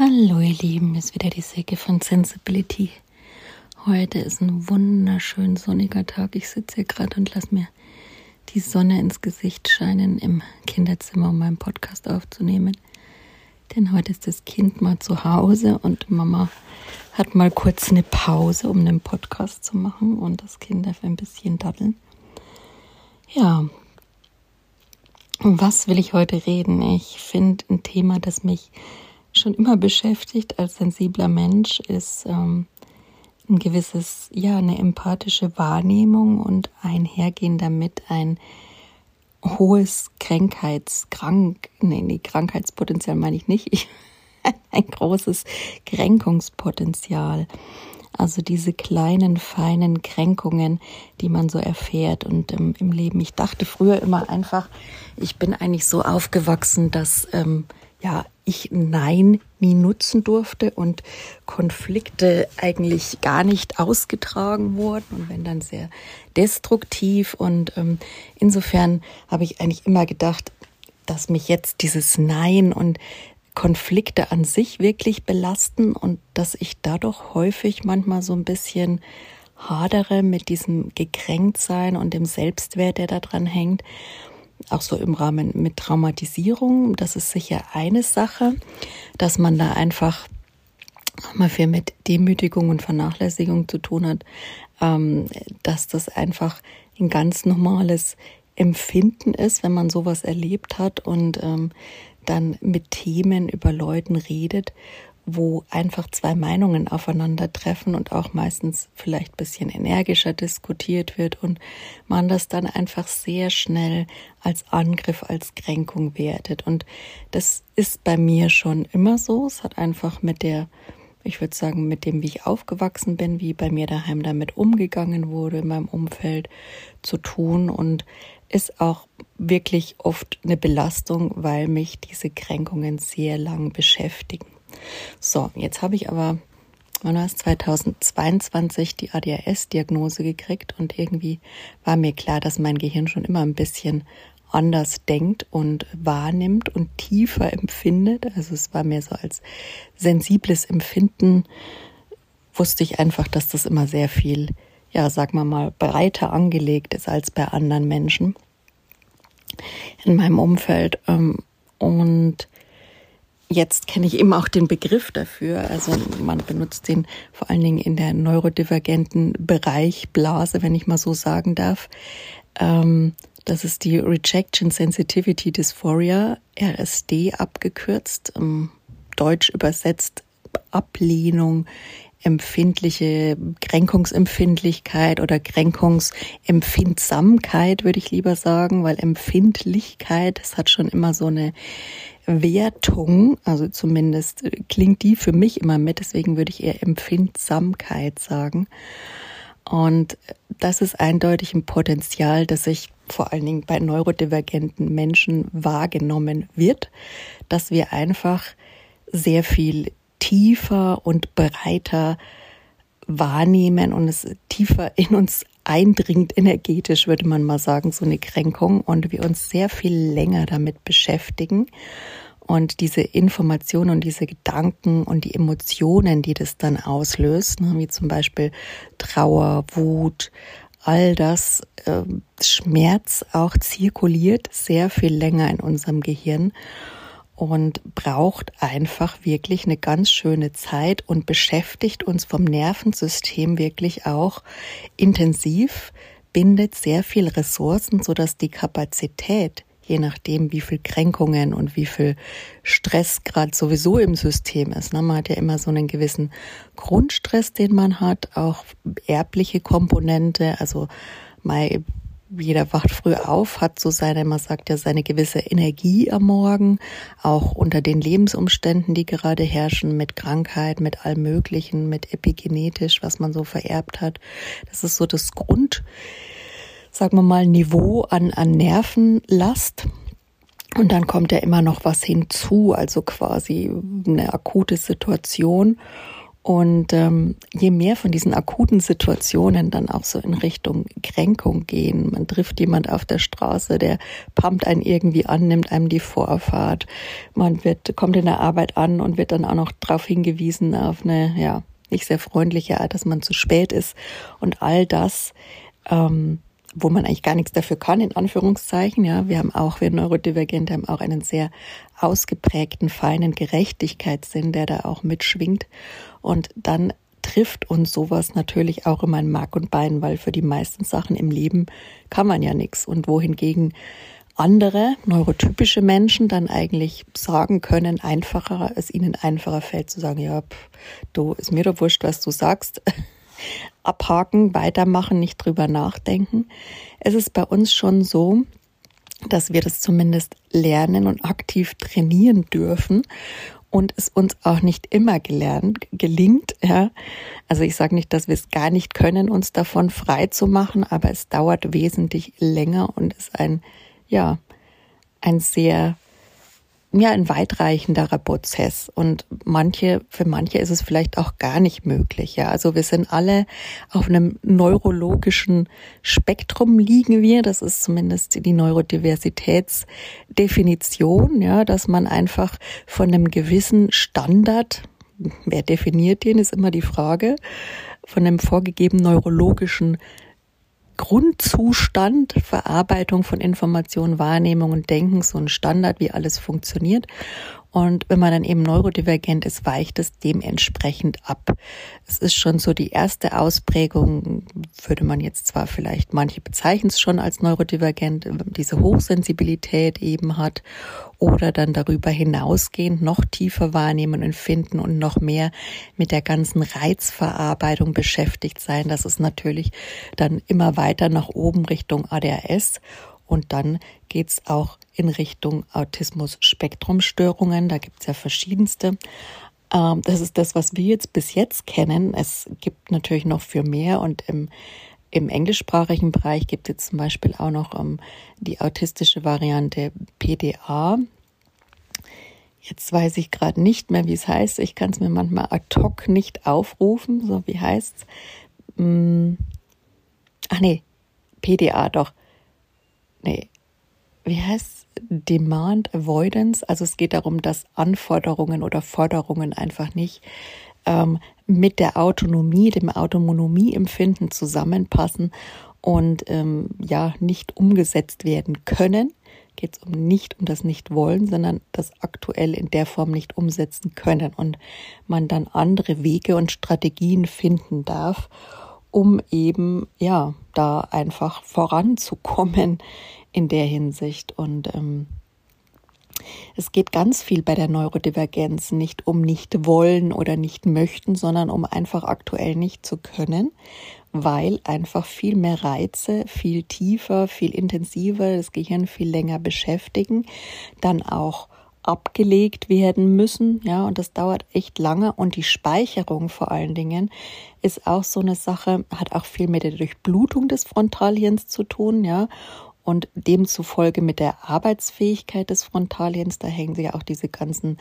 Hallo ihr Lieben, ist wieder die Säge von Sensibility. Heute ist ein wunderschön sonniger Tag. Ich sitze hier gerade und lasse mir die Sonne ins Gesicht scheinen im Kinderzimmer, um meinen Podcast aufzunehmen. Denn heute ist das Kind mal zu Hause und Mama hat mal kurz eine Pause, um einen Podcast zu machen und das Kind darf ein bisschen daddeln. Ja, was will ich heute reden? Ich finde ein Thema, das mich schon immer beschäftigt als sensibler Mensch, ist ähm, ein gewisses, ja, eine empathische Wahrnehmung und einhergehen damit ein hohes Krankheitskrank, nee, nee, Krankheitspotenzial meine ich nicht, ich, ein großes Kränkungspotenzial. Also diese kleinen, feinen Kränkungen, die man so erfährt und ähm, im Leben. Ich dachte früher immer einfach, ich bin eigentlich so aufgewachsen, dass ähm, ja, ich Nein nie nutzen durfte und Konflikte eigentlich gar nicht ausgetragen wurden und wenn dann sehr destruktiv. Und ähm, insofern habe ich eigentlich immer gedacht, dass mich jetzt dieses Nein und Konflikte an sich wirklich belasten und dass ich dadurch häufig manchmal so ein bisschen hadere mit diesem Gekränktsein und dem Selbstwert, der da dran hängt auch so im Rahmen mit Traumatisierung. Das ist sicher eine Sache, dass man da einfach mal viel mit Demütigung und Vernachlässigung zu tun hat, ähm, dass das einfach ein ganz normales Empfinden ist, wenn man sowas erlebt hat und ähm, dann mit Themen über Leuten redet, wo einfach zwei Meinungen aufeinandertreffen und auch meistens vielleicht bisschen energischer diskutiert wird und man das dann einfach sehr schnell als Angriff, als Kränkung wertet. Und das ist bei mir schon immer so. Es hat einfach mit der, ich würde sagen, mit dem, wie ich aufgewachsen bin, wie bei mir daheim damit umgegangen wurde, in meinem Umfeld zu tun und ist auch wirklich oft eine Belastung, weil mich diese Kränkungen sehr lang beschäftigen. So, jetzt habe ich aber wann war es 2022 die ADHS-Diagnose gekriegt und irgendwie war mir klar, dass mein Gehirn schon immer ein bisschen anders denkt und wahrnimmt und tiefer empfindet. Also es war mir so als sensibles Empfinden, wusste ich einfach, dass das immer sehr viel, ja, sag mal mal, breiter angelegt ist als bei anderen Menschen in meinem Umfeld. Ähm, und Jetzt kenne ich eben auch den Begriff dafür. Also man benutzt den vor allen Dingen in der neurodivergenten Bereich Blase, wenn ich mal so sagen darf. Ähm, das ist die Rejection Sensitivity Dysphoria, RSD abgekürzt, ähm, deutsch übersetzt Ablehnung, empfindliche Kränkungsempfindlichkeit oder Kränkungsempfindsamkeit, würde ich lieber sagen, weil Empfindlichkeit, das hat schon immer so eine Wertung, also zumindest klingt die für mich immer mit, deswegen würde ich eher Empfindsamkeit sagen. Und das ist eindeutig ein Potenzial, das sich vor allen Dingen bei neurodivergenten Menschen wahrgenommen wird, dass wir einfach sehr viel tiefer und breiter wahrnehmen und es tiefer in uns eindringt, energetisch würde man mal sagen, so eine Kränkung. Und wir uns sehr viel länger damit beschäftigen und diese Informationen und diese Gedanken und die Emotionen, die das dann auslöst, ne, wie zum Beispiel Trauer, Wut, all das äh, Schmerz auch zirkuliert sehr viel länger in unserem Gehirn und braucht einfach wirklich eine ganz schöne Zeit und beschäftigt uns vom Nervensystem wirklich auch intensiv, bindet sehr viel Ressourcen, so dass die Kapazität, je nachdem, wie viel Kränkungen und wie viel Stress gerade sowieso im System ist. Ne? Man hat ja immer so einen gewissen Grundstress, den man hat, auch erbliche Komponente, also mal jeder wacht früh auf, hat so seine, man sagt ja, seine gewisse Energie am Morgen, auch unter den Lebensumständen, die gerade herrschen, mit Krankheit, mit allem Möglichen, mit epigenetisch, was man so vererbt hat. Das ist so das Grund, sagen wir mal, Niveau an, an Nervenlast. Und dann kommt ja immer noch was hinzu, also quasi eine akute Situation. Und ähm, je mehr von diesen akuten Situationen dann auch so in Richtung Kränkung gehen, man trifft jemand auf der Straße, der pumpt einen irgendwie an, nimmt einem die Vorfahrt, man wird, kommt in der Arbeit an und wird dann auch noch darauf hingewiesen, auf eine, ja, nicht sehr freundliche Art, dass man zu spät ist und all das, ähm, wo man eigentlich gar nichts dafür kann, in Anführungszeichen. Ja, wir haben auch, wir Neurodivergente haben auch einen sehr ausgeprägten, feinen Gerechtigkeitssinn, der da auch mitschwingt. Und dann trifft uns sowas natürlich auch immer in Mark und Bein, weil für die meisten Sachen im Leben kann man ja nichts. Und wohingegen andere neurotypische Menschen dann eigentlich sagen können, einfacher, es ihnen einfacher fällt zu sagen, ja, pff, du, ist mir doch wurscht, was du sagst. Abhaken, weitermachen, nicht drüber nachdenken. Es ist bei uns schon so, dass wir das zumindest lernen und aktiv trainieren dürfen und es uns auch nicht immer gelernt, gelingt. Ja. Also ich sage nicht, dass wir es gar nicht können, uns davon frei zu machen, aber es dauert wesentlich länger und ist ein, ja, ein sehr ja ein weitreichenderer Prozess. Und manche für manche ist es vielleicht auch gar nicht möglich ja. Also wir sind alle auf einem neurologischen Spektrum liegen wir. Das ist zumindest die Neurodiversitätsdefinition ja dass man einfach von einem gewissen Standard wer definiert den ist immer die Frage von einem vorgegebenen neurologischen Grundzustand, Verarbeitung von Informationen, Wahrnehmung und Denken, so ein Standard, wie alles funktioniert. Und wenn man dann eben neurodivergent ist, weicht es dementsprechend ab. Es ist schon so die erste Ausprägung, würde man jetzt zwar vielleicht, manche bezeichnen es schon als neurodivergent, diese Hochsensibilität eben hat oder dann darüber hinausgehend noch tiefer wahrnehmen und finden und noch mehr mit der ganzen Reizverarbeitung beschäftigt sein. Das ist natürlich dann immer weiter nach oben Richtung ADHS und dann geht's auch in Richtung Autismus-Spektrumstörungen. Da gibt's ja verschiedenste. Ähm, das ist das, was wir jetzt bis jetzt kennen. Es gibt natürlich noch für mehr und im, im englischsprachigen Bereich gibt es zum Beispiel auch noch um, ähm, die autistische Variante PDA. Jetzt weiß ich gerade nicht mehr, wie es heißt. Ich kann es mir manchmal ad hoc nicht aufrufen. So, wie heißt's? Hm. Ach nee, PDA doch nee, wie heißt Demand Avoidance? Also es geht darum, dass Anforderungen oder Forderungen einfach nicht ähm, mit der Autonomie, dem Autonomieempfinden zusammenpassen und ähm, ja nicht umgesetzt werden können. Geht es um nicht um das Nicht-Wollen, sondern das aktuell in der Form nicht umsetzen können und man dann andere Wege und Strategien finden darf, um eben, ja, da einfach voranzukommen in der Hinsicht. Und ähm, es geht ganz viel bei der Neurodivergenz nicht um nicht wollen oder nicht möchten, sondern um einfach aktuell nicht zu können, weil einfach viel mehr Reize, viel tiefer, viel intensiver das Gehirn viel länger beschäftigen, dann auch abgelegt werden müssen, ja, und das dauert echt lange. Und die Speicherung vor allen Dingen ist auch so eine Sache, hat auch viel mit der Durchblutung des Frontalhirns zu tun, ja, und demzufolge mit der Arbeitsfähigkeit des Frontalhirns, da hängen sich ja auch diese ganzen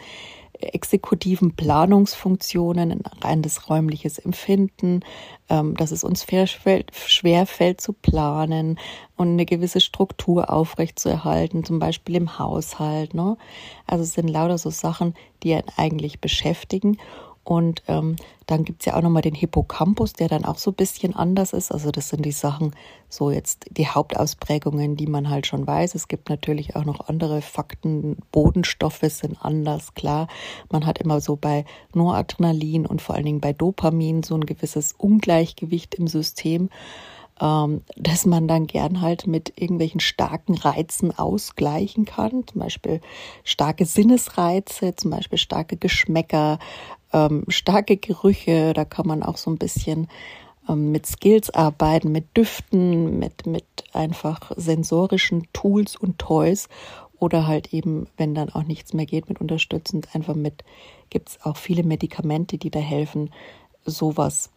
exekutiven Planungsfunktionen, ein reines räumliches Empfinden, ähm, dass es uns schwer fällt zu planen und eine gewisse Struktur aufrechtzuerhalten, zum Beispiel im Haushalt. Ne? Also es sind lauter so Sachen, die einen eigentlich beschäftigen und ähm, dann gibt's ja auch nochmal den Hippocampus, der dann auch so ein bisschen anders ist. Also das sind die Sachen, so jetzt die Hauptausprägungen, die man halt schon weiß. Es gibt natürlich auch noch andere Fakten. Bodenstoffe sind anders, klar. Man hat immer so bei Noradrenalin und vor allen Dingen bei Dopamin so ein gewisses Ungleichgewicht im System ähm, dass man dann gern halt mit irgendwelchen starken Reizen ausgleichen kann, zum Beispiel starke Sinnesreize, zum Beispiel starke Geschmäcker, ähm, starke Gerüche, da kann man auch so ein bisschen ähm, mit Skills arbeiten, mit Düften, mit, mit einfach sensorischen Tools und Toys oder halt eben, wenn dann auch nichts mehr geht, mit unterstützend einfach mit, gibt es auch viele Medikamente, die da helfen, sowas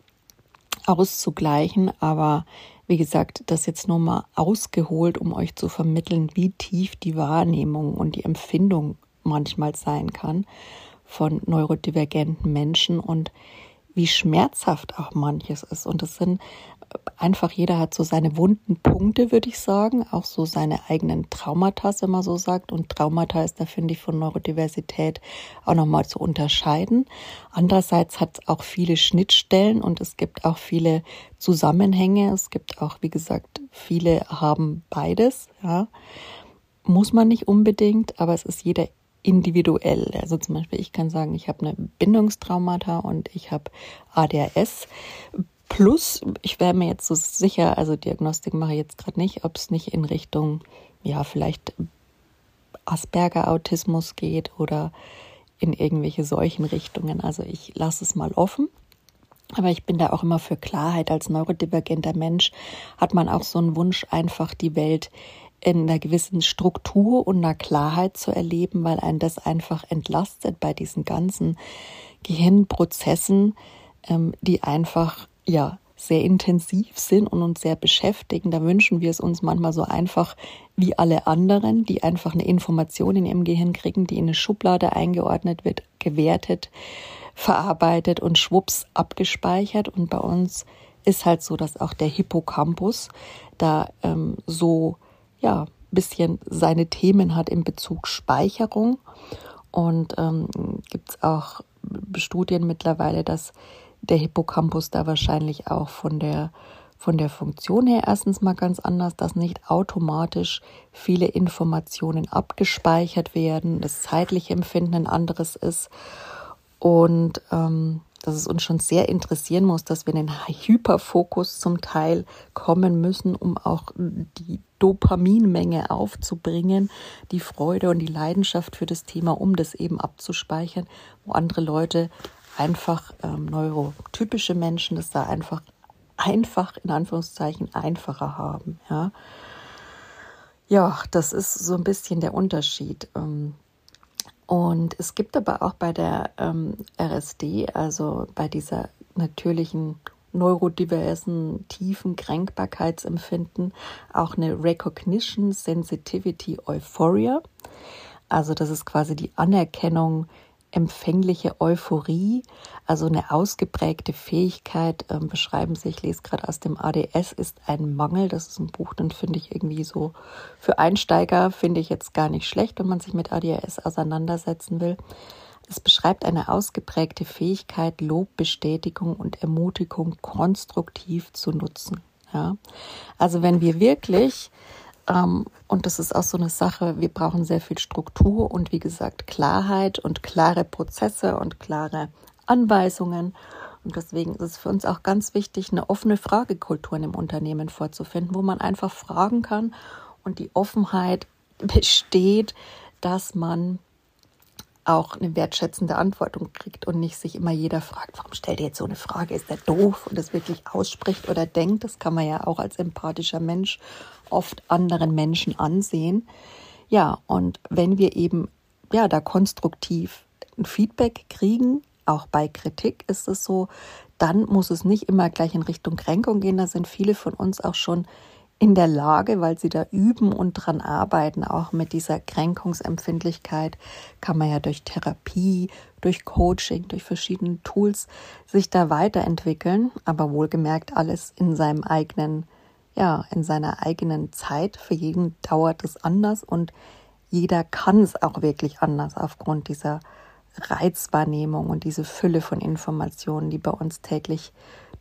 auszugleichen. Aber wie gesagt, das jetzt nur mal ausgeholt, um euch zu vermitteln, wie tief die Wahrnehmung und die Empfindung manchmal sein kann von neurodivergenten Menschen und wie schmerzhaft auch manches ist. Und es sind einfach, jeder hat so seine wunden Punkte, würde ich sagen, auch so seine eigenen Traumata, wenn man so sagt. Und Traumata ist da, finde ich, von Neurodiversität auch nochmal zu unterscheiden. Andererseits hat es auch viele Schnittstellen und es gibt auch viele Zusammenhänge. Es gibt auch, wie gesagt, viele haben beides, ja. Muss man nicht unbedingt, aber es ist jeder individuell. Also zum Beispiel, ich kann sagen, ich habe eine Bindungstraumata und ich habe ADHS. Plus, ich wäre mir jetzt so sicher, also Diagnostik mache ich jetzt gerade nicht, ob es nicht in Richtung, ja, vielleicht Asperger-Autismus geht oder in irgendwelche solchen Richtungen. Also ich lasse es mal offen. Aber ich bin da auch immer für Klarheit. Als neurodivergenter Mensch hat man auch so einen Wunsch, einfach die Welt in einer gewissen Struktur und einer Klarheit zu erleben, weil einen das einfach entlastet bei diesen ganzen Gehirnprozessen, ähm, die einfach ja sehr intensiv sind und uns sehr beschäftigen. Da wünschen wir es uns manchmal so einfach wie alle anderen, die einfach eine Information in ihrem Gehirn kriegen, die in eine Schublade eingeordnet wird, gewertet, verarbeitet und schwupps abgespeichert. Und bei uns ist halt so, dass auch der Hippocampus da ähm, so ja, bisschen seine Themen hat in Bezug Speicherung. Und ähm, gibt es auch Studien mittlerweile, dass der Hippocampus da wahrscheinlich auch von der von der Funktion her erstens mal ganz anders, dass nicht automatisch viele Informationen abgespeichert werden, das zeitliche Empfinden ein anderes ist und ähm, dass es uns schon sehr interessieren muss, dass wir in den Hyperfokus zum Teil kommen müssen, um auch die Dopaminmenge aufzubringen, die Freude und die Leidenschaft für das Thema, um das eben abzuspeichern, wo andere Leute einfach ähm, neurotypische Menschen das da einfach einfach in Anführungszeichen einfacher haben. Ja, ja das ist so ein bisschen der Unterschied. Ähm, und es gibt aber auch bei der ähm, RSD, also bei dieser natürlichen neurodiversen, tiefen Kränkbarkeitsempfinden, auch eine Recognition Sensitivity Euphoria. Also das ist quasi die Anerkennung empfängliche Euphorie, also eine ausgeprägte Fähigkeit, ähm, beschreiben sie, ich lese gerade aus dem ADS, ist ein Mangel. Das ist ein Buch, den finde ich irgendwie so für Einsteiger, finde ich jetzt gar nicht schlecht, wenn man sich mit ADHS auseinandersetzen will. Es beschreibt eine ausgeprägte Fähigkeit, Lob, Bestätigung und Ermutigung konstruktiv zu nutzen. Ja? Also wenn wir wirklich ähm, und das ist auch so eine Sache, wir brauchen sehr viel Struktur und wie gesagt Klarheit und klare Prozesse und klare Anweisungen. Und deswegen ist es für uns auch ganz wichtig, eine offene Fragekultur dem Unternehmen vorzufinden, wo man einfach fragen kann und die Offenheit besteht, dass man auch eine wertschätzende Antwort kriegt und nicht sich immer jeder fragt, warum stellt ihr jetzt so eine Frage? Ist der doof und das wirklich ausspricht oder denkt? Das kann man ja auch als empathischer Mensch oft anderen Menschen ansehen. Ja, und wenn wir eben ja da konstruktiv ein Feedback kriegen, auch bei Kritik ist es so, dann muss es nicht immer gleich in Richtung Kränkung gehen. Da sind viele von uns auch schon in der Lage, weil sie da üben und dran arbeiten, auch mit dieser Kränkungsempfindlichkeit, kann man ja durch Therapie, durch Coaching, durch verschiedene Tools sich da weiterentwickeln, aber wohlgemerkt alles in seinem eigenen, ja, in seiner eigenen Zeit. Für jeden dauert es anders und jeder kann es auch wirklich anders aufgrund dieser Reizwahrnehmung und diese Fülle von Informationen, die bei uns täglich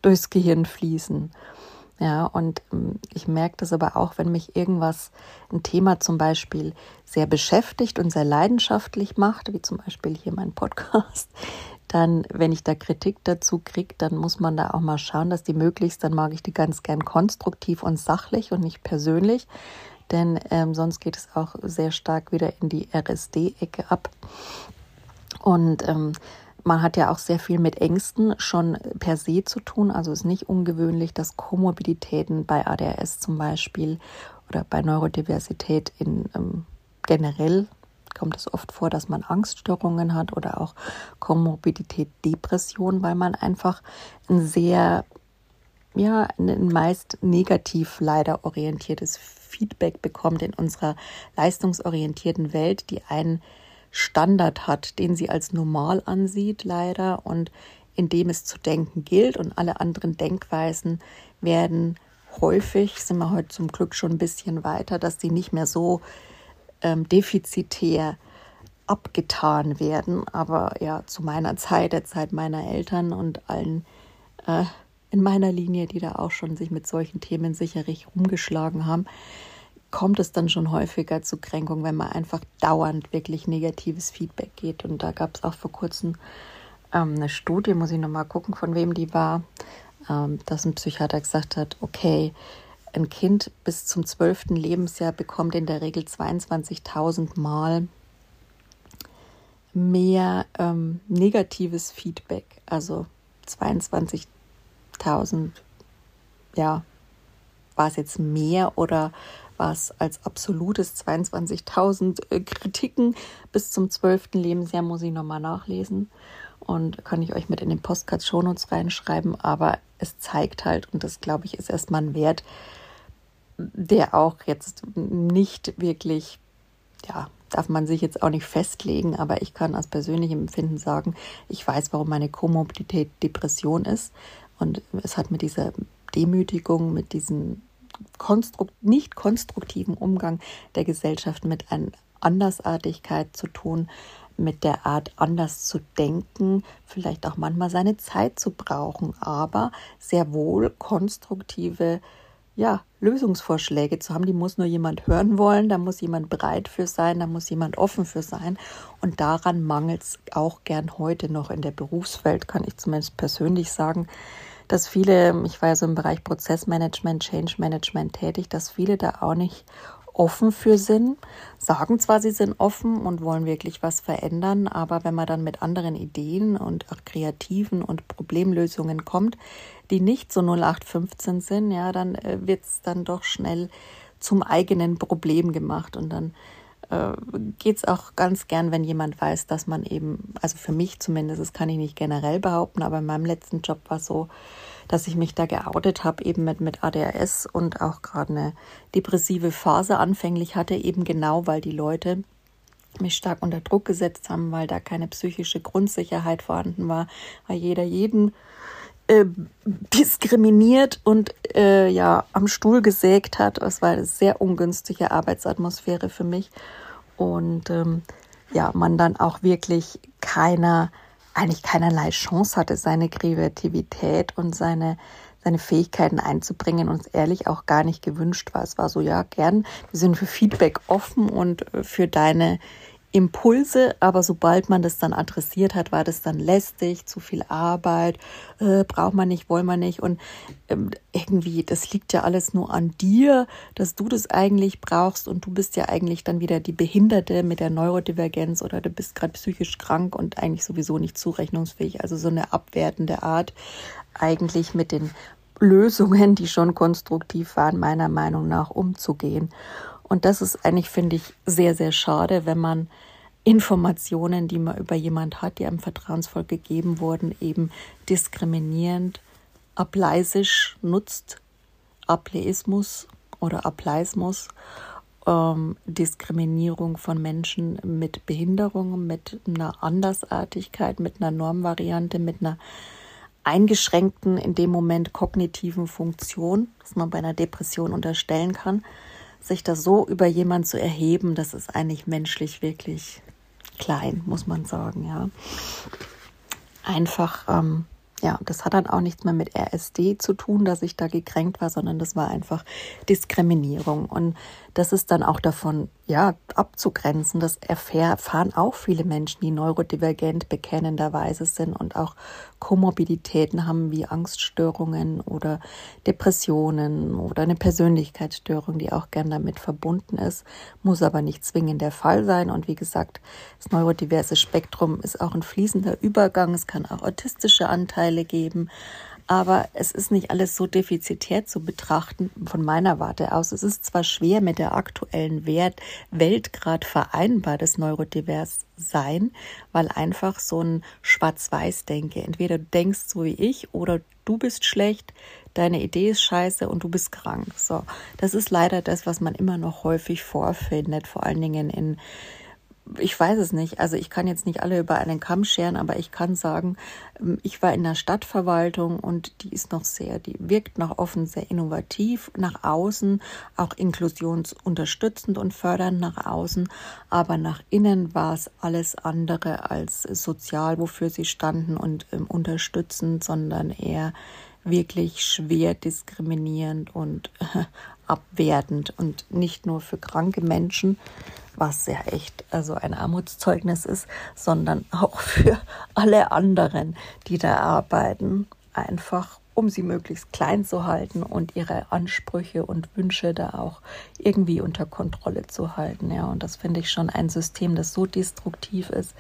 durchs Gehirn fließen. Ja, und ähm, ich merke das aber auch, wenn mich irgendwas, ein Thema zum Beispiel sehr beschäftigt und sehr leidenschaftlich macht, wie zum Beispiel hier mein Podcast, dann, wenn ich da Kritik dazu kriege, dann muss man da auch mal schauen, dass die möglichst, dann mag ich die ganz gern konstruktiv und sachlich und nicht persönlich, denn ähm, sonst geht es auch sehr stark wieder in die RSD-Ecke ab. Und ähm, man hat ja auch sehr viel mit Ängsten schon per se zu tun. Also ist nicht ungewöhnlich, dass Komorbiditäten bei ADHS zum Beispiel oder bei Neurodiversität in ähm, generell kommt es oft vor, dass man Angststörungen hat oder auch Komorbidität Depression, weil man einfach ein sehr, ja, ein meist negativ leider orientiertes Feedback bekommt in unserer leistungsorientierten Welt, die einen Standard hat, den sie als normal ansieht, leider, und in dem es zu denken gilt und alle anderen Denkweisen werden häufig, sind wir heute zum Glück schon ein bisschen weiter, dass sie nicht mehr so ähm, defizitär abgetan werden. Aber ja, zu meiner Zeit, der Zeit meiner Eltern und allen äh, in meiner Linie, die da auch schon sich mit solchen Themen sicherlich rumgeschlagen haben, kommt es dann schon häufiger zu Kränkung, wenn man einfach dauernd wirklich negatives Feedback geht. Und da gab es auch vor kurzem ähm, eine Studie, muss ich nochmal gucken, von wem die war, ähm, dass ein Psychiater gesagt hat, okay, ein Kind bis zum zwölften Lebensjahr bekommt in der Regel 22.000 Mal mehr ähm, negatives Feedback. Also 22.000, ja, war es jetzt mehr oder war es als absolutes 22.000 äh, Kritiken bis zum zwölften Lebensjahr, muss ich nochmal nachlesen und kann ich euch mit in den Postcards Shownotes reinschreiben, aber es zeigt halt, und das glaube ich ist erstmal ein Wert, der auch jetzt nicht wirklich, ja, darf man sich jetzt auch nicht festlegen, aber ich kann aus persönlichem Empfinden sagen, ich weiß, warum meine Komorbidität Depression ist. Und es hat mit dieser Demütigung, mit diesem konstrukt nicht konstruktiven Umgang der Gesellschaft mit einer Andersartigkeit zu tun, mit der Art anders zu denken, vielleicht auch manchmal seine Zeit zu brauchen, aber sehr wohl konstruktive ja, Lösungsvorschläge zu haben. Die muss nur jemand hören wollen, da muss jemand bereit für sein, da muss jemand offen für sein. Und daran mangelt es auch gern heute noch in der Berufswelt, kann ich zumindest persönlich sagen, dass viele, ich war ja so im Bereich Prozessmanagement, Change Management tätig, dass viele da auch nicht offen für sind, sagen zwar, sie sind offen und wollen wirklich was verändern, aber wenn man dann mit anderen Ideen und auch kreativen und Problemlösungen kommt, die nicht so 0815 sind, ja, dann äh, wird es dann doch schnell zum eigenen Problem gemacht. Und dann äh, geht es auch ganz gern, wenn jemand weiß, dass man eben, also für mich zumindest, das kann ich nicht generell behaupten, aber in meinem letzten Job war so, dass ich mich da geoutet habe, eben mit, mit ADHS und auch gerade eine depressive Phase anfänglich hatte, eben genau, weil die Leute mich stark unter Druck gesetzt haben, weil da keine psychische Grundsicherheit vorhanden war, weil jeder jeden äh, diskriminiert und äh, ja am Stuhl gesägt hat. Es war eine sehr ungünstige Arbeitsatmosphäre für mich und ähm, ja man dann auch wirklich keiner eigentlich keinerlei Chance hatte, seine Kreativität und seine, seine Fähigkeiten einzubringen und es ehrlich auch gar nicht gewünscht war. Es war so, ja, gern, wir sind für Feedback offen und äh, für deine Impulse, aber sobald man das dann adressiert hat, war das dann lästig, zu viel Arbeit, äh, braucht man nicht, wollen wir nicht und ähm, irgendwie, das liegt ja alles nur an dir, dass du das eigentlich brauchst und du bist ja eigentlich dann wieder die Behinderte mit der Neurodivergenz oder du bist gerade psychisch krank und eigentlich sowieso nicht zurechnungsfähig. Also so eine abwertende Art eigentlich mit den Lösungen, die schon konstruktiv waren, meiner Meinung nach umzugehen. Und das ist eigentlich, finde ich, sehr, sehr schade, wenn man Informationen, die man über jemand hat, die einem vertrauensvoll gegeben wurden, eben diskriminierend, ableisisch nutzt, Ableismus oder Ableismus, ähm, Diskriminierung von Menschen mit Behinderung, mit einer Andersartigkeit, mit einer Normvariante, mit einer eingeschränkten, in dem Moment kognitiven Funktion, was man bei einer Depression unterstellen kann sich da so über jemand zu erheben, das ist eigentlich menschlich wirklich klein, muss man sagen, ja. Einfach ähm, ja, das hat dann auch nichts mehr mit RSD zu tun, dass ich da gekränkt war, sondern das war einfach Diskriminierung. Und das ist dann auch davon, ja, abzugrenzen. Das erfahren auch viele Menschen, die neurodivergent bekennenderweise sind und auch Komorbiditäten haben wie Angststörungen oder Depressionen oder eine Persönlichkeitsstörung, die auch gern damit verbunden ist, muss aber nicht zwingend der Fall sein. Und wie gesagt, das neurodiverse Spektrum ist auch ein fließender Übergang. Es kann auch autistische Anteile geben. Aber es ist nicht alles so defizitär zu betrachten von meiner Warte aus. Es ist zwar schwer mit der aktuellen Wert Welt gerade vereinbar, das Neurodivers-Sein, weil einfach so ein Schwarz-Weiß-Denke. Entweder du denkst so wie ich oder du bist schlecht, deine Idee ist scheiße und du bist krank. So, das ist leider das, was man immer noch häufig vorfindet, vor allen Dingen in ich weiß es nicht. Also ich kann jetzt nicht alle über einen Kamm scheren, aber ich kann sagen, ähm, ich war in der Stadtverwaltung und die ist noch sehr, die wirkt nach offen sehr innovativ nach außen, auch inklusionsunterstützend und fördernd nach außen, aber nach innen war es alles andere als sozial, wofür sie standen und ähm, unterstützend, sondern eher wirklich schwer diskriminierend und äh, abwertend und nicht nur für kranke Menschen, was ja echt also ein Armutszeugnis ist, sondern auch für alle anderen, die da arbeiten, einfach um sie möglichst klein zu halten und ihre Ansprüche und Wünsche da auch irgendwie unter Kontrolle zu halten. Ja, und das finde ich schon ein System, das so destruktiv ist,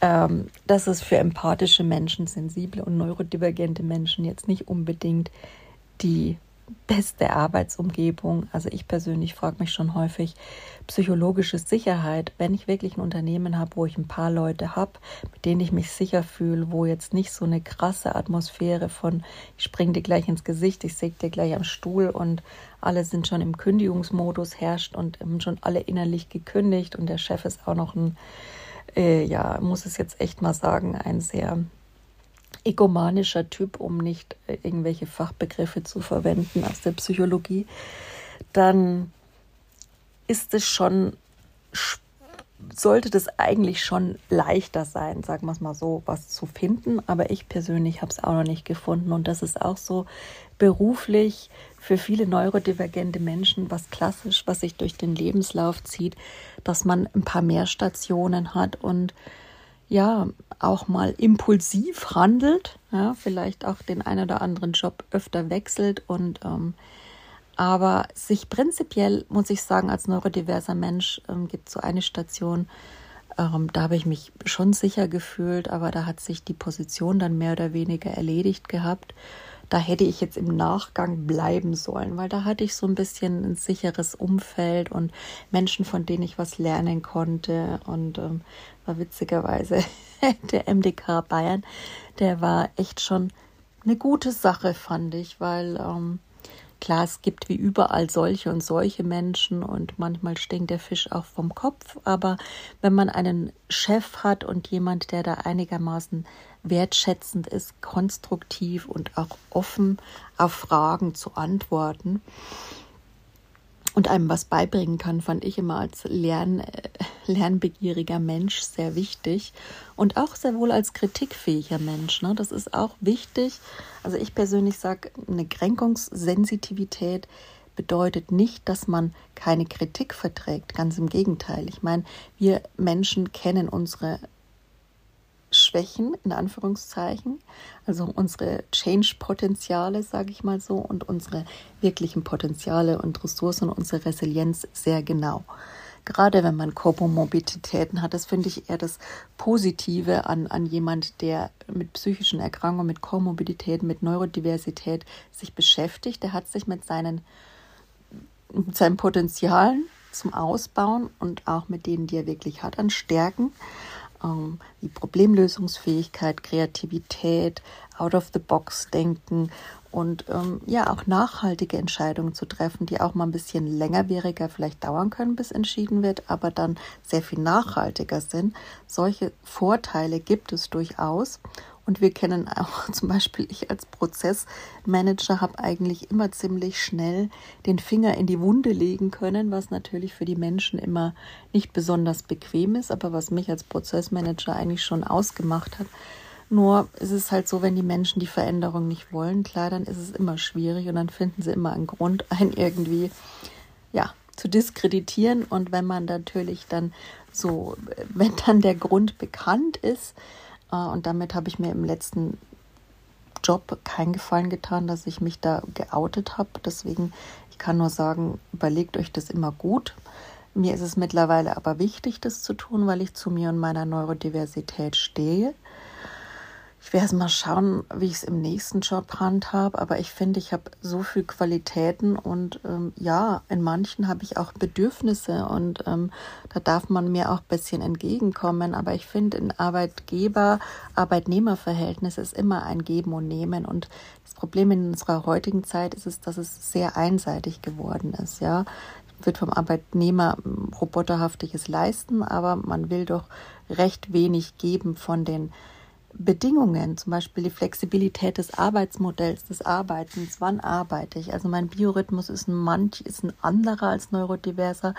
ähm, dass es für empathische Menschen, sensible und neurodivergente Menschen jetzt nicht unbedingt die beste Arbeitsumgebung. Also ich persönlich frage mich schon häufig, psychologische Sicherheit, wenn ich wirklich ein Unternehmen habe, wo ich ein paar Leute habe, mit denen ich mich sicher fühle, wo jetzt nicht so eine krasse Atmosphäre von, ich springe dir gleich ins Gesicht, ich säge dir gleich am Stuhl und alle sind schon im Kündigungsmodus herrscht und schon alle innerlich gekündigt und der Chef ist auch noch ein, äh, ja, muss es jetzt echt mal sagen, ein sehr egomanischer Typ, um nicht äh, irgendwelche Fachbegriffe zu verwenden aus der Psychologie, dann ist es schon, sollte das eigentlich schon leichter sein, sagen wir es mal so, was zu finden. Aber ich persönlich habe es auch noch nicht gefunden. Und das ist auch so beruflich für viele neurodivergente Menschen was klassisch, was sich durch den Lebenslauf zieht, dass man ein paar mehr Stationen hat und ja, auch mal impulsiv handelt, ja, vielleicht auch den einen oder anderen Job öfter wechselt und ähm, aber sich prinzipiell, muss ich sagen, als neurodiverser Mensch ähm, gibt es so eine Station, ähm, da habe ich mich schon sicher gefühlt, aber da hat sich die Position dann mehr oder weniger erledigt gehabt da hätte ich jetzt im Nachgang bleiben sollen, weil da hatte ich so ein bisschen ein sicheres Umfeld und Menschen, von denen ich was lernen konnte. Und ähm, war witzigerweise der MDK Bayern, der war echt schon eine gute Sache, fand ich, weil ähm, Klar, es gibt wie überall solche und solche Menschen und manchmal stinkt der Fisch auch vom Kopf, aber wenn man einen Chef hat und jemand, der da einigermaßen wertschätzend ist, konstruktiv und auch offen auf Fragen zu antworten und einem was beibringen kann, fand ich immer als Lern, äh, lernbegieriger Mensch sehr wichtig und auch sehr wohl als kritikfähiger Mensch. Ne? Das ist auch wichtig. Also ich persönlich sage, eine Kränkungssensitivität bedeutet nicht, dass man keine Kritik verträgt. Ganz im Gegenteil. Ich meine, wir Menschen kennen unsere Schwächen, in Anführungszeichen, also unsere Change-Potenziale, sage ich mal so, und unsere wirklichen Potenziale und Ressourcen und unsere Resilienz sehr genau. Gerade wenn man Komorbiditäten hat, das finde ich eher das Positive an, an jemand, der mit psychischen Erkrankungen, mit Komorbiditäten, mit Neurodiversität sich beschäftigt. Der hat sich mit seinen, mit seinen Potenzialen zum Ausbauen und auch mit denen, die er wirklich hat, an Stärken ähm, wie Problemlösungsfähigkeit, Kreativität, out-of-the-box-Denken und ähm, ja auch nachhaltige Entscheidungen zu treffen, die auch mal ein bisschen längerwieriger vielleicht dauern können, bis entschieden wird, aber dann sehr viel nachhaltiger sind. Solche Vorteile gibt es durchaus und wir kennen auch zum Beispiel, ich als Prozessmanager habe eigentlich immer ziemlich schnell den Finger in die Wunde legen können, was natürlich für die Menschen immer nicht besonders bequem ist, aber was mich als Prozessmanager eigentlich schon ausgemacht hat. Nur ist es halt so, wenn die Menschen die Veränderung nicht wollen, klar, dann ist es immer schwierig und dann finden sie immer einen Grund, einen irgendwie, ja, zu diskreditieren. Und wenn man natürlich dann so, wenn dann der Grund bekannt ist, und damit habe ich mir im letzten Job keinen Gefallen getan, dass ich mich da geoutet habe. Deswegen, ich kann nur sagen, überlegt euch das immer gut. Mir ist es mittlerweile aber wichtig, das zu tun, weil ich zu mir und meiner Neurodiversität stehe. Ich werde mal schauen, wie ich es im nächsten Job handhabe, aber ich finde, ich habe so viele Qualitäten und ähm, ja, in manchen habe ich auch Bedürfnisse und ähm, da darf man mir auch ein bisschen entgegenkommen. Aber ich finde, ein Arbeitgeber-Arbeitnehmer-Verhältnis ist immer ein Geben und Nehmen und das Problem in unserer heutigen Zeit ist es, dass es sehr einseitig geworden ist, ja wird vom Arbeitnehmer roboterhaftiges leisten, aber man will doch recht wenig geben von den Bedingungen, zum Beispiel die Flexibilität des Arbeitsmodells, des Arbeitens, wann arbeite ich. Also mein Biorhythmus ist ein manch, ist ein anderer als neurodiverser.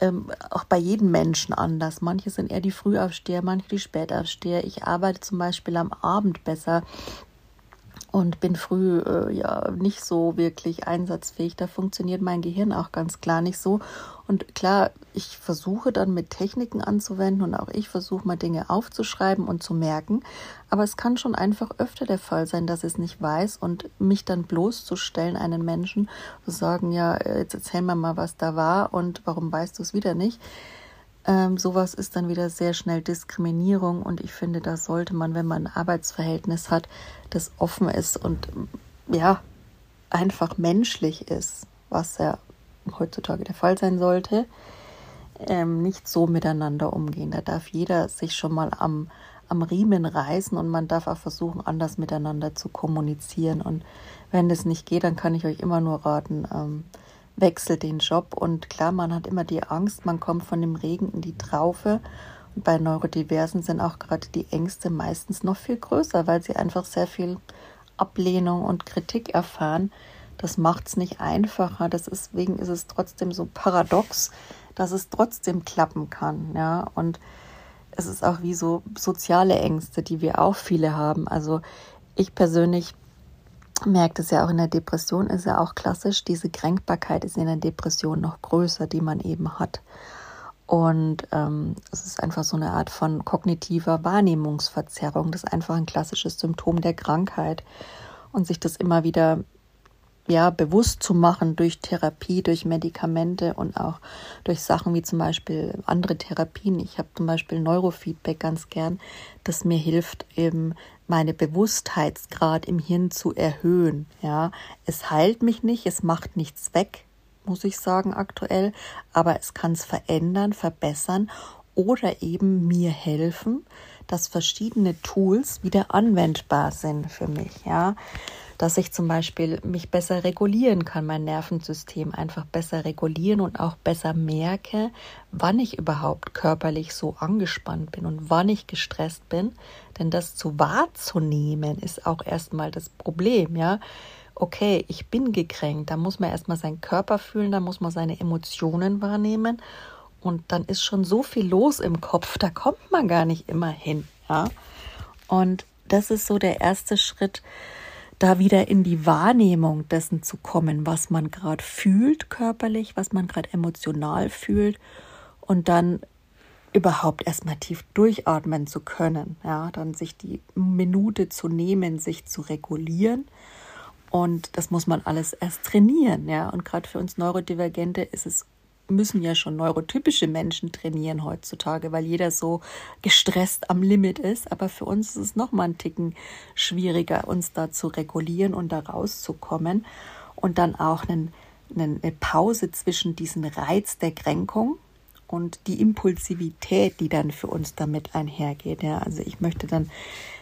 Ähm, auch bei jedem Menschen anders. Manche sind eher die Frühaufsteher, manche die Spätaufsteher. Ich arbeite zum Beispiel am Abend besser und bin früh äh, ja nicht so wirklich einsatzfähig. Da funktioniert mein Gehirn auch ganz klar nicht so. Und klar, ich versuche dann mit Techniken anzuwenden und auch ich versuche mal Dinge aufzuschreiben und zu merken. Aber es kann schon einfach öfter der Fall sein, dass ich es nicht weiß und mich dann bloßzustellen, einen Menschen zu sagen, ja, jetzt erzähl mir mal, was da war und warum weißt du es wieder nicht ähm, sowas ist dann wieder sehr schnell Diskriminierung und ich finde, da sollte man, wenn man ein Arbeitsverhältnis hat, das offen ist und ja, einfach menschlich ist, was ja heutzutage der Fall sein sollte, ähm, nicht so miteinander umgehen. Da darf jeder sich schon mal am, am Riemen reißen und man darf auch versuchen, anders miteinander zu kommunizieren. Und wenn das nicht geht, dann kann ich euch immer nur raten, ähm, wechselt den Job und klar, man hat immer die Angst, man kommt von dem Regen in die Traufe. Und bei Neurodiversen sind auch gerade die Ängste meistens noch viel größer, weil sie einfach sehr viel Ablehnung und Kritik erfahren. Das macht es nicht einfacher. Deswegen ist es trotzdem so paradox, dass es trotzdem klappen kann. Ja, und es ist auch wie so soziale Ängste, die wir auch viele haben. Also ich persönlich merkt es ja auch in der Depression, ist ja auch klassisch, diese Kränkbarkeit ist in der Depression noch größer, die man eben hat. Und ähm, es ist einfach so eine Art von kognitiver Wahrnehmungsverzerrung. Das ist einfach ein klassisches Symptom der Krankheit. Und sich das immer wieder ja, bewusst zu machen durch Therapie, durch Medikamente und auch durch Sachen wie zum Beispiel andere Therapien. Ich habe zum Beispiel Neurofeedback ganz gern, das mir hilft, eben meine Bewusstheitsgrad im Hirn zu erhöhen. Ja, es heilt mich nicht, es macht nichts weg, muss ich sagen aktuell, aber es kann es verändern, verbessern oder eben mir helfen, dass verschiedene Tools wieder anwendbar sind für mich. Ja, dass ich zum Beispiel mich besser regulieren kann, mein Nervensystem einfach besser regulieren und auch besser merke, wann ich überhaupt körperlich so angespannt bin und wann ich gestresst bin. Denn das zu wahrzunehmen ist auch erstmal das Problem, ja. Okay, ich bin gekränkt, da muss man erstmal seinen Körper fühlen, da muss man seine Emotionen wahrnehmen und dann ist schon so viel los im Kopf, da kommt man gar nicht immer hin, ja. Und das ist so der erste Schritt, da wieder in die Wahrnehmung dessen zu kommen, was man gerade fühlt körperlich, was man gerade emotional fühlt und dann überhaupt erstmal tief durchatmen zu können, ja, dann sich die Minute zu nehmen, sich zu regulieren. Und das muss man alles erst trainieren, ja, und gerade für uns Neurodivergente ist es müssen ja schon neurotypische Menschen trainieren heutzutage, weil jeder so gestresst am Limit ist. Aber für uns ist es noch mal einen Ticken schwieriger, uns da zu regulieren und da rauszukommen. Und dann auch einen, eine Pause zwischen diesem Reiz der Kränkung und die Impulsivität, die dann für uns damit einhergeht. Ja, also ich möchte dann,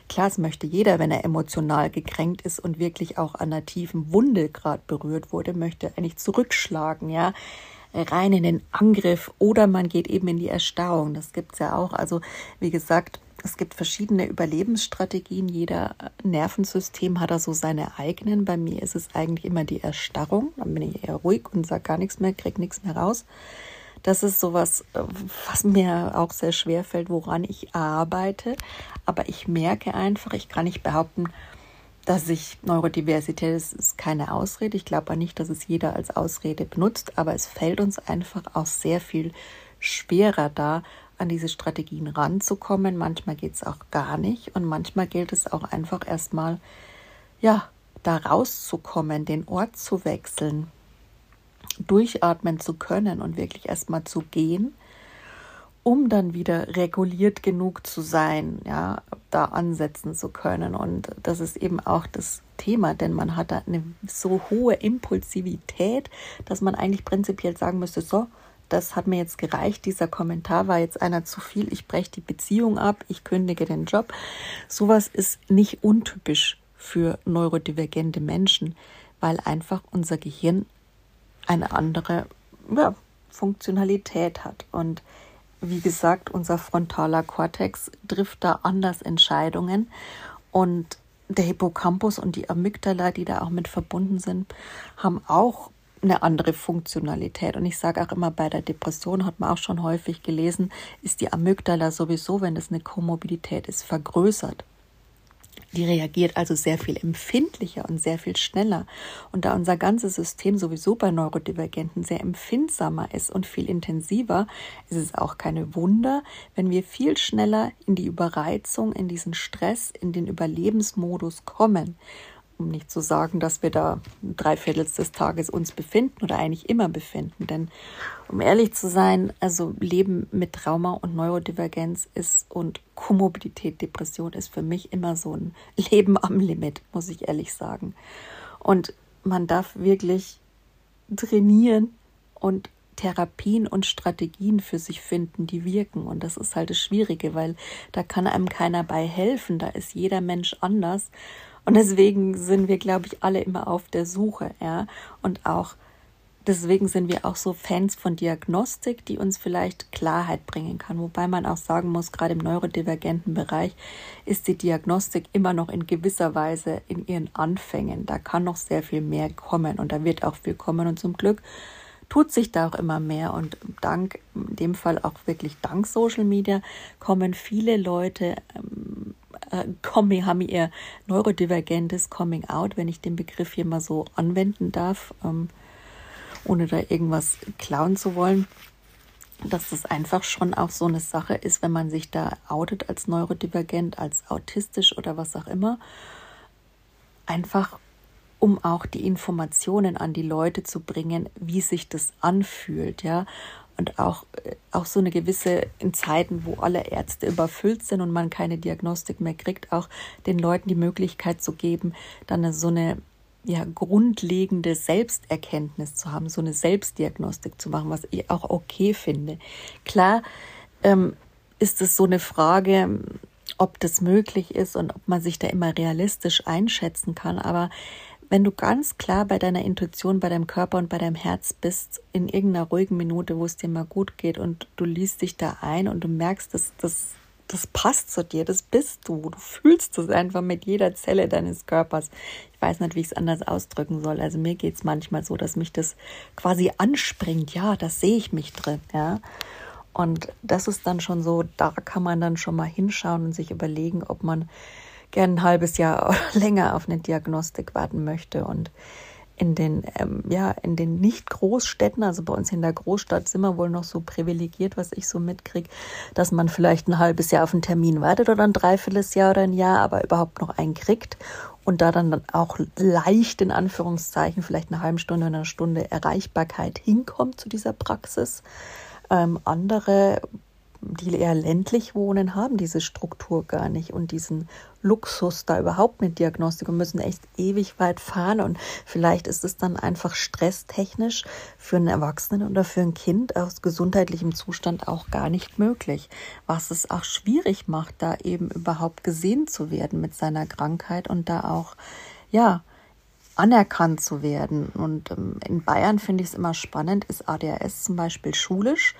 klar, es möchte jeder, wenn er emotional gekränkt ist und wirklich auch an einer tiefen Wunde gerade berührt wurde, möchte eigentlich zurückschlagen, ja rein in den Angriff oder man geht eben in die Erstarrung. Das gibt es ja auch. Also wie gesagt, es gibt verschiedene Überlebensstrategien. Jeder Nervensystem hat da so seine eigenen. Bei mir ist es eigentlich immer die Erstarrung. Dann bin ich eher ruhig und sage gar nichts mehr, kriege nichts mehr raus. Das ist sowas, was mir auch sehr schwer fällt, woran ich arbeite. Aber ich merke einfach, ich kann nicht behaupten, dass ich Neurodiversität ist, ist keine Ausrede. Ich glaube nicht, dass es jeder als Ausrede benutzt, aber es fällt uns einfach auch sehr viel schwerer da, an diese Strategien ranzukommen. Manchmal geht es auch gar nicht und manchmal gilt es auch einfach erstmal, ja, da rauszukommen, den Ort zu wechseln, durchatmen zu können und wirklich erstmal zu gehen um dann wieder reguliert genug zu sein, ja, da ansetzen zu können. Und das ist eben auch das Thema, denn man hat da eine so hohe Impulsivität, dass man eigentlich prinzipiell sagen müsste, so, das hat mir jetzt gereicht, dieser Kommentar war jetzt einer zu viel, ich breche die Beziehung ab, ich kündige den Job. Sowas ist nicht untypisch für neurodivergente Menschen, weil einfach unser Gehirn eine andere ja, Funktionalität hat. Und wie gesagt, unser frontaler Kortex trifft da anders Entscheidungen und der Hippocampus und die Amygdala, die da auch mit verbunden sind, haben auch eine andere Funktionalität. Und ich sage auch immer, bei der Depression hat man auch schon häufig gelesen, ist die Amygdala sowieso, wenn es eine Komorbidität ist, vergrößert. Die reagiert also sehr viel empfindlicher und sehr viel schneller. Und da unser ganzes System sowieso bei Neurodivergenten sehr empfindsamer ist und viel intensiver, ist es auch keine Wunder, wenn wir viel schneller in die Überreizung, in diesen Stress, in den Überlebensmodus kommen um nicht zu sagen, dass wir da drei Viertel des Tages uns befinden oder eigentlich immer befinden. Denn um ehrlich zu sein, also Leben mit Trauma und Neurodivergenz ist und Komorbidität, Depression ist für mich immer so ein Leben am Limit, muss ich ehrlich sagen. Und man darf wirklich trainieren und Therapien und Strategien für sich finden, die wirken. Und das ist halt das Schwierige, weil da kann einem keiner bei helfen. Da ist jeder Mensch anders. Und deswegen sind wir, glaube ich, alle immer auf der Suche, ja. Und auch deswegen sind wir auch so Fans von Diagnostik, die uns vielleicht Klarheit bringen kann. Wobei man auch sagen muss, gerade im neurodivergenten Bereich ist die Diagnostik immer noch in gewisser Weise in ihren Anfängen. Da kann noch sehr viel mehr kommen und da wird auch viel kommen. Und zum Glück tut sich da auch immer mehr und dank, in dem Fall auch wirklich dank Social Media, kommen viele Leute ähm, äh, Coming, haben ihr neurodivergentes Coming Out, wenn ich den Begriff hier mal so anwenden darf, ähm, ohne da irgendwas klauen zu wollen, dass das einfach schon auch so eine Sache ist, wenn man sich da outet als neurodivergent, als autistisch oder was auch immer, einfach um auch die Informationen an die Leute zu bringen, wie sich das anfühlt, ja und auch, äh, auch so eine gewisse, in Zeiten, wo alle Ärzte überfüllt sind und man keine Diagnostik mehr kriegt, auch den Leuten die Möglichkeit zu geben, dann so eine ja, grundlegende Selbsterkenntnis zu haben, so eine Selbstdiagnostik zu machen, was ich auch okay finde. Klar ähm, ist es so eine Frage, ob das möglich ist und ob man sich da immer realistisch einschätzen kann, aber wenn du ganz klar bei deiner Intuition, bei deinem Körper und bei deinem Herz bist, in irgendeiner ruhigen Minute, wo es dir mal gut geht und du liest dich da ein und du merkst, dass das, das passt zu dir, das bist du. Du fühlst es einfach mit jeder Zelle deines Körpers. Ich weiß nicht, wie ich es anders ausdrücken soll. Also mir geht es manchmal so, dass mich das quasi anspringt. Ja, das sehe ich mich drin. Ja. Und das ist dann schon so, da kann man dann schon mal hinschauen und sich überlegen, ob man gern ein halbes Jahr länger auf eine Diagnostik warten möchte. Und in den, ähm, ja, in den Nicht-Großstädten, also bei uns in der Großstadt sind wir wohl noch so privilegiert, was ich so mitkriege, dass man vielleicht ein halbes Jahr auf einen Termin wartet oder ein Dreivierteljahr oder ein Jahr, aber überhaupt noch einen kriegt und da dann auch leicht in Anführungszeichen vielleicht eine halbe Stunde oder eine Stunde Erreichbarkeit hinkommt zu dieser Praxis. Ähm, andere die eher ländlich wohnen, haben diese Struktur gar nicht und diesen Luxus da überhaupt eine Diagnostik und müssen echt ewig weit fahren. Und vielleicht ist es dann einfach stresstechnisch für einen Erwachsenen oder für ein Kind aus gesundheitlichem Zustand auch gar nicht möglich. Was es auch schwierig macht, da eben überhaupt gesehen zu werden mit seiner Krankheit und da auch, ja, anerkannt zu werden. Und ähm, in Bayern finde ich es immer spannend, ist ADHS zum Beispiel schulisch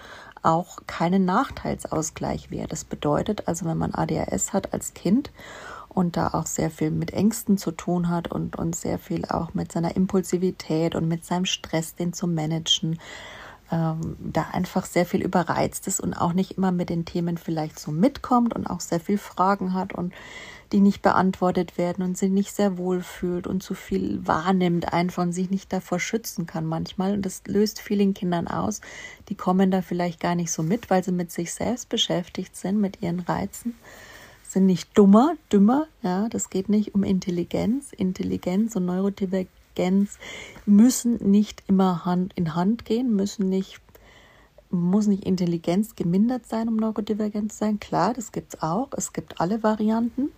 auch keinen Nachteilsausgleich wäre. Das bedeutet also, wenn man ADHS hat als Kind und da auch sehr viel mit Ängsten zu tun hat und, und sehr viel auch mit seiner Impulsivität und mit seinem Stress, den zu managen, ähm, da einfach sehr viel überreizt ist und auch nicht immer mit den Themen vielleicht so mitkommt und auch sehr viel Fragen hat und die nicht beantwortet werden und sie nicht sehr wohl fühlt und zu viel wahrnimmt einfach und sich nicht davor schützen kann manchmal. Und das löst vielen Kindern aus. Die kommen da vielleicht gar nicht so mit, weil sie mit sich selbst beschäftigt sind, mit ihren Reizen. Sind nicht dummer, dümmer, ja, das geht nicht um Intelligenz. Intelligenz und Neurodivergenz müssen nicht immer Hand in Hand gehen, müssen nicht muss nicht Intelligenz gemindert sein, um neurodivergent zu sein. Klar, das gibt es auch. Es gibt alle Varianten.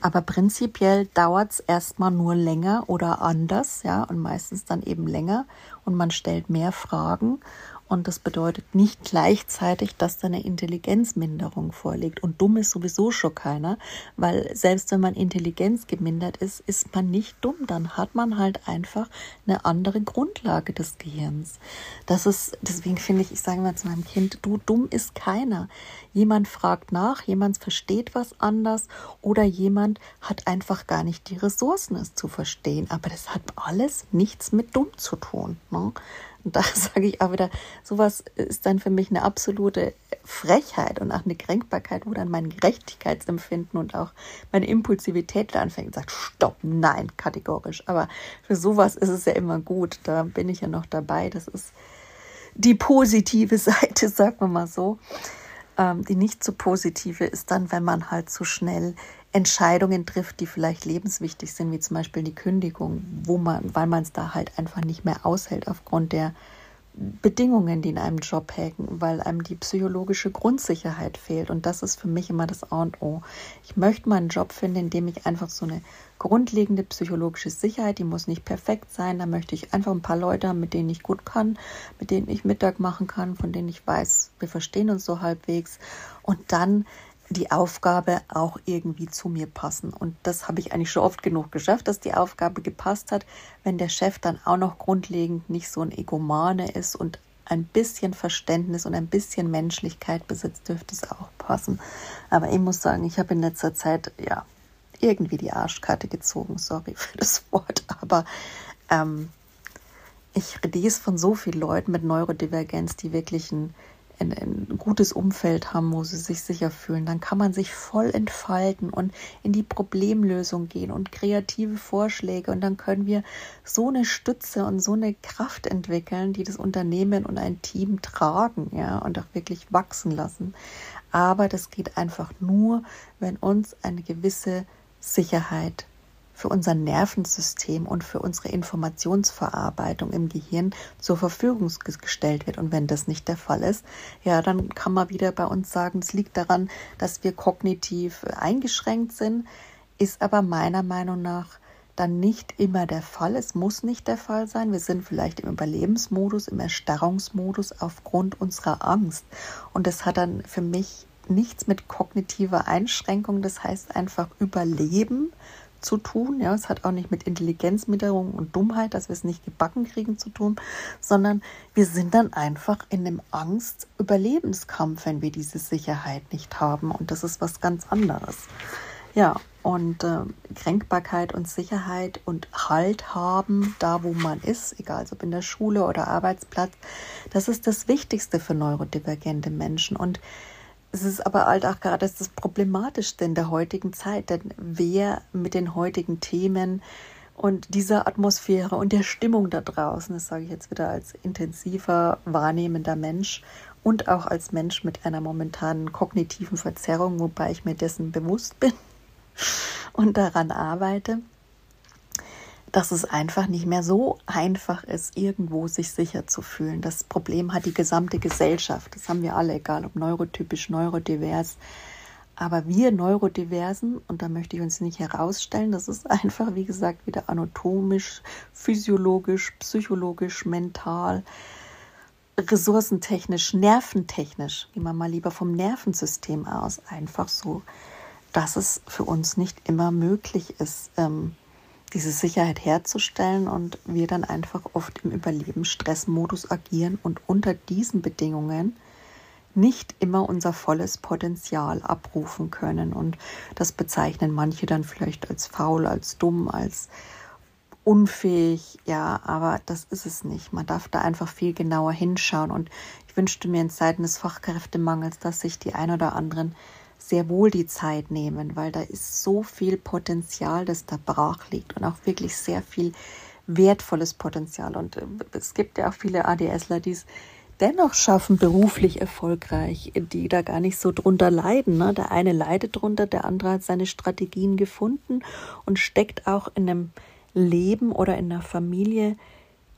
Aber prinzipiell dauert es erstmal nur länger oder anders, ja, und meistens dann eben länger. Und man stellt mehr Fragen Und das bedeutet nicht gleichzeitig, dass da eine Intelligenzminderung vorliegt. Und dumm ist sowieso schon keiner, weil selbst wenn man Intelligenz gemindert ist, ist man nicht dumm. Dann hat man halt einfach eine andere Grundlage des Gehirns. Das ist, deswegen finde ich, ich sage mal zu meinem Kind, du dumm ist keiner. Jemand fragt nach, jemand versteht was anders oder jemand hat einfach gar nicht die Ressourcen, es zu verstehen. Aber das hat alles nichts mit dumm zu tun. Ne? Und da sage ich auch wieder, sowas ist dann für mich eine absolute Frechheit und auch eine Kränkbarkeit, wo dann mein Gerechtigkeitsempfinden und auch meine Impulsivität da anfängt und sagt, stopp, nein, kategorisch. Aber für sowas ist es ja immer gut. Da bin ich ja noch dabei. Das ist die positive Seite, sagen wir mal so. Ähm, die nicht so positive ist dann, wenn man halt zu so schnell Entscheidungen trifft, die vielleicht lebenswichtig sind, wie zum Beispiel die Kündigung, wo man, weil man es da halt einfach nicht mehr aushält aufgrund der Bedingungen, die in einem Job hängen, weil einem die psychologische Grundsicherheit fehlt. Und das ist für mich immer das A und O. Ich möchte mal einen Job finden, in dem ich einfach so eine grundlegende psychologische Sicherheit, die muss nicht perfekt sein. Da möchte ich einfach ein paar Leute haben, mit denen ich gut kann, mit denen ich Mittag machen kann, von denen ich weiß, wir verstehen uns so halbwegs. Und dann die Aufgabe auch irgendwie zu mir passen. Und das habe ich eigentlich schon oft genug geschafft, dass die Aufgabe gepasst hat. Wenn der Chef dann auch noch grundlegend nicht so ein Egomane ist und ein bisschen Verständnis und ein bisschen Menschlichkeit besitzt, dürfte es auch passen. Aber ich muss sagen, ich habe in letzter Zeit ja irgendwie die Arschkarte gezogen. Sorry für das Wort, aber ähm, ich lese von so vielen Leuten mit Neurodivergenz, die wirklich ein ein, ein gutes Umfeld haben, wo sie sich sicher fühlen, dann kann man sich voll entfalten und in die Problemlösung gehen und kreative Vorschläge und dann können wir so eine Stütze und so eine Kraft entwickeln, die das Unternehmen und ein Team tragen, ja, und auch wirklich wachsen lassen. Aber das geht einfach nur, wenn uns eine gewisse Sicherheit für unser Nervensystem und für unsere Informationsverarbeitung im Gehirn zur Verfügung gestellt wird. Und wenn das nicht der Fall ist, ja, dann kann man wieder bei uns sagen, es liegt daran, dass wir kognitiv eingeschränkt sind, ist aber meiner Meinung nach dann nicht immer der Fall. Es muss nicht der Fall sein. Wir sind vielleicht im Überlebensmodus, im Erstarrungsmodus aufgrund unserer Angst. Und das hat dann für mich nichts mit kognitiver Einschränkung, das heißt einfach Überleben zu tun. Ja, es hat auch nicht mit Intelligenzminderung und Dummheit, dass wir es nicht gebacken kriegen, zu tun, sondern wir sind dann einfach in einem Angst-Überlebenskampf, wenn wir diese Sicherheit nicht haben. Und das ist was ganz anderes. Ja, und äh, Kränkbarkeit und Sicherheit und Halt haben, da wo man ist, egal ob in der Schule oder Arbeitsplatz, das ist das Wichtigste für neurodivergente Menschen. Und es ist aber halt auch gerade das Problematischste in der heutigen Zeit, denn wer mit den heutigen Themen und dieser Atmosphäre und der Stimmung da draußen, das sage ich jetzt wieder als intensiver wahrnehmender Mensch und auch als Mensch mit einer momentanen kognitiven Verzerrung, wobei ich mir dessen bewusst bin und daran arbeite, dass es einfach nicht mehr so einfach ist, irgendwo sich sicher zu fühlen. Das Problem hat die gesamte Gesellschaft. Das haben wir alle, egal ob neurotypisch, neurodivers. Aber wir Neurodiversen, und da möchte ich uns nicht herausstellen, das ist einfach, wie gesagt, wieder anatomisch, physiologisch, psychologisch, mental, ressourcentechnisch, nerventechnisch, wie man mal lieber vom Nervensystem aus, einfach so, dass es für uns nicht immer möglich ist, ähm, diese Sicherheit herzustellen und wir dann einfach oft im Überlebensstressmodus agieren und unter diesen Bedingungen nicht immer unser volles Potenzial abrufen können. Und das bezeichnen manche dann vielleicht als faul, als dumm, als unfähig. Ja, aber das ist es nicht. Man darf da einfach viel genauer hinschauen. Und ich wünschte mir in Zeiten des Fachkräftemangels, dass sich die ein oder anderen sehr wohl die Zeit nehmen, weil da ist so viel Potenzial, das da brach liegt und auch wirklich sehr viel wertvolles Potenzial. Und äh, es gibt ja auch viele ADSler, die es dennoch schaffen, beruflich erfolgreich, die da gar nicht so drunter leiden. Ne? Der eine leidet drunter, der andere hat seine Strategien gefunden und steckt auch in einem Leben oder in einer Familie,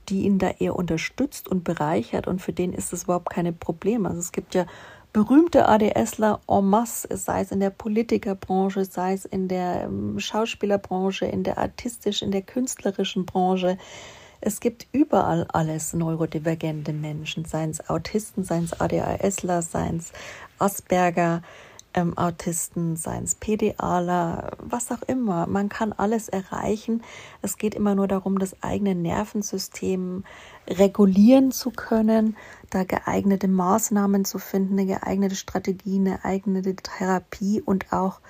die ihn da eher unterstützt und bereichert und für den ist es überhaupt keine Probleme. Also es gibt ja berühmte ADSler en masse, sei es in der Politikerbranche, sei es in der ähm, Schauspielerbranche, in der artistisch, in der künstlerischen Branche, Es gibt überall alles neurodivergente Menschen, seien es Autisten, seien es ADHSler, seien es Asperger, ähm, Autisten, seien es PDAler, was auch immer. Man kann alles erreichen. Es geht immer nur darum, das eigene Nervensystem regulieren zu können, da geeignete Maßnahmen zu finden, eine geeignete Strategie, eine geeignete Therapie und auch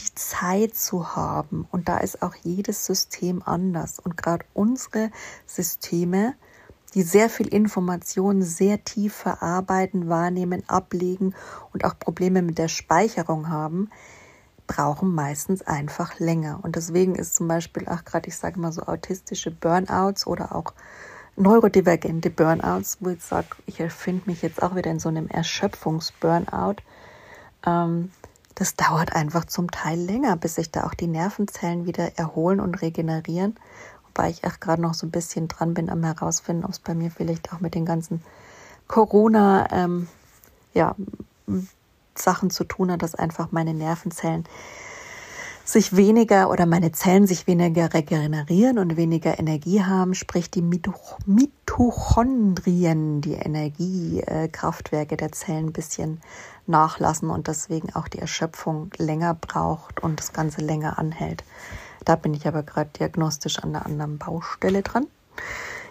die Zeit zu haben. Und da ist auch jedes System anders. Und gerade unsere Systeme, die sehr viel Information sehr tief verarbeiten, wahrnehmen, ablegen und auch Probleme mit der Speicherung haben, brauchen meistens einfach länger. Und deswegen ist zum Beispiel auch gerade, ich sage mal so autistische Burnouts oder auch neurodivergente Burnouts, wo ich sage, ich erfinde mich jetzt auch wieder in so einem Erschöpfungs-Burnout, ähm, das dauert einfach zum Teil länger, bis sich da auch die Nervenzellen wieder erholen und regenerieren. Wobei ich auch gerade noch so ein bisschen dran bin am herausfinden, ob es bei mir vielleicht auch mit den ganzen Corona ähm, ja, Sachen zu tun hat, dass einfach meine Nervenzellen sich weniger oder meine Zellen sich weniger regenerieren und weniger Energie haben, sprich die Mitochondrien, die Energiekraftwerke der Zellen ein bisschen nachlassen und deswegen auch die Erschöpfung länger braucht und das Ganze länger anhält. Da bin ich aber gerade diagnostisch an einer anderen Baustelle dran.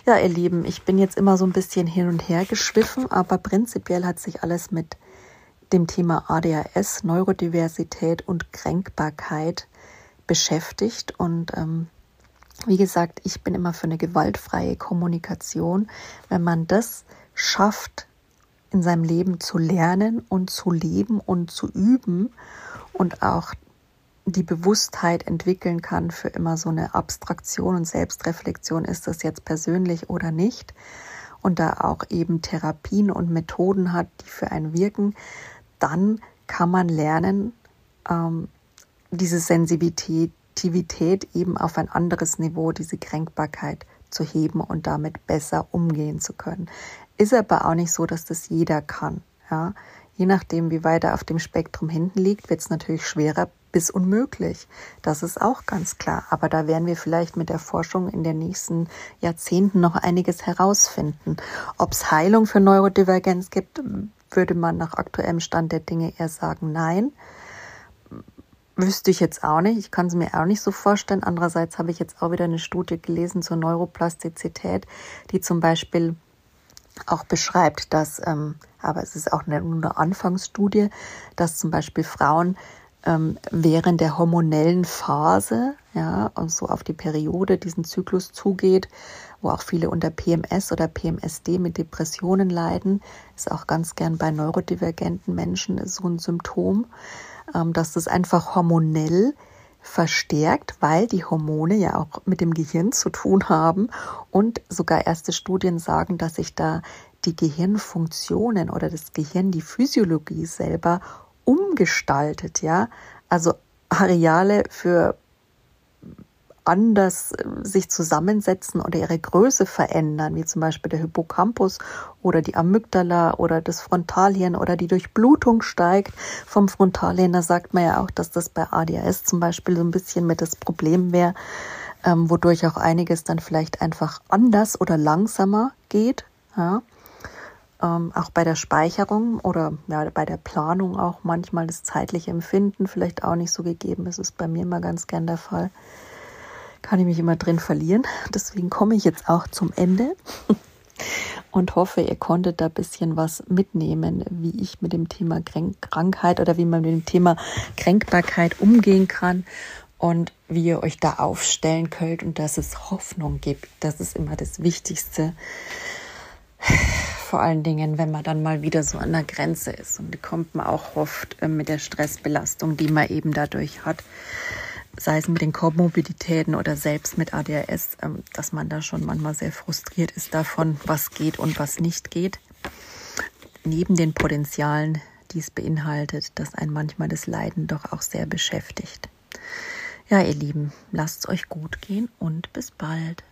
Ja, ihr Lieben, ich bin jetzt immer so ein bisschen hin und her geschwiffen, aber prinzipiell hat sich alles mit dem Thema ADHS, Neurodiversität und Kränkbarkeit beschäftigt. Und ähm, wie gesagt, ich bin immer für eine gewaltfreie Kommunikation. Wenn man das schafft, in seinem Leben zu lernen und zu leben und zu üben und auch die Bewusstheit entwickeln kann für immer so eine Abstraktion und Selbstreflexion, ist das jetzt persönlich oder nicht, und da auch eben Therapien und Methoden hat, die für einen wirken, dann kann man lernen, ähm, diese Sensitivität eben auf ein anderes Niveau, diese Kränkbarkeit zu heben und damit besser umgehen zu können. Ist aber auch nicht so, dass das jeder kann. Ja? Je nachdem, wie weit er auf dem Spektrum hinten liegt, wird es natürlich schwerer bis unmöglich. Das ist auch ganz klar. Aber da werden wir vielleicht mit der Forschung in den nächsten Jahrzehnten noch einiges herausfinden. Ob es Heilung für Neurodivergenz gibt, würde man nach aktuellem Stand der Dinge eher sagen, nein. Wüsste ich jetzt auch nicht. Ich kann es mir auch nicht so vorstellen. Andererseits habe ich jetzt auch wieder eine Studie gelesen zur Neuroplastizität, die zum Beispiel auch beschreibt, dass, ähm, aber es ist auch eine, eine Anfangsstudie, dass zum Beispiel Frauen ähm, während der hormonellen Phase, ja, und so auf die Periode, diesen Zyklus zugeht, wo auch viele unter PMS oder PMSD mit Depressionen leiden, ist auch ganz gern bei neurodivergenten Menschen so ein Symptom, ähm, dass das einfach hormonell verstärkt, weil die Hormone ja auch mit dem Gehirn zu tun haben und sogar erste Studien sagen, dass sich da die Gehirnfunktionen oder das Gehirn, die Physiologie selber umgestaltet, ja. Also Areale für anders äh, sich zusammensetzen oder ihre Größe verändern, wie zum Beispiel der Hippocampus oder die Amygdala oder das Frontalhirn oder die Durchblutung steigt vom Frontalhirn. Da sagt man ja auch, dass das bei ADHS zum Beispiel so ein bisschen mit das Problem wäre, ähm, wodurch auch einiges dann vielleicht einfach anders oder langsamer geht. Ja. Ähm, auch bei der Speicherung oder ja, bei der Planung auch manchmal das zeitliche Empfinden vielleicht auch nicht so gegeben. Das ist bei mir immer ganz gern der Fall kann ich mich immer drin verlieren. Deswegen komme ich jetzt auch zum Ende und hoffe, ihr konntet da ein bisschen was mitnehmen, wie ich mit dem Thema Krankheit oder wie man mit dem Thema Kränkbarkeit umgehen kann und wie ihr euch da aufstellen könnt und dass es Hoffnung gibt. Das ist immer das Wichtigste. Vor allen Dingen, wenn man dann mal wieder so an der Grenze ist. Und kommt man auch oft äh, mit der Stressbelastung, die man eben dadurch hat sei es mit den Komorbiditäten oder selbst mit ADHS, ähm, dass man da schon manchmal sehr frustriert ist davon, was geht und was nicht geht. Neben den Potenzialen, die es beinhaltet, dass ein manchmal das Leiden doch auch sehr beschäftigt. Ja, ihr Lieben, lasst es euch gut gehen und bis bald.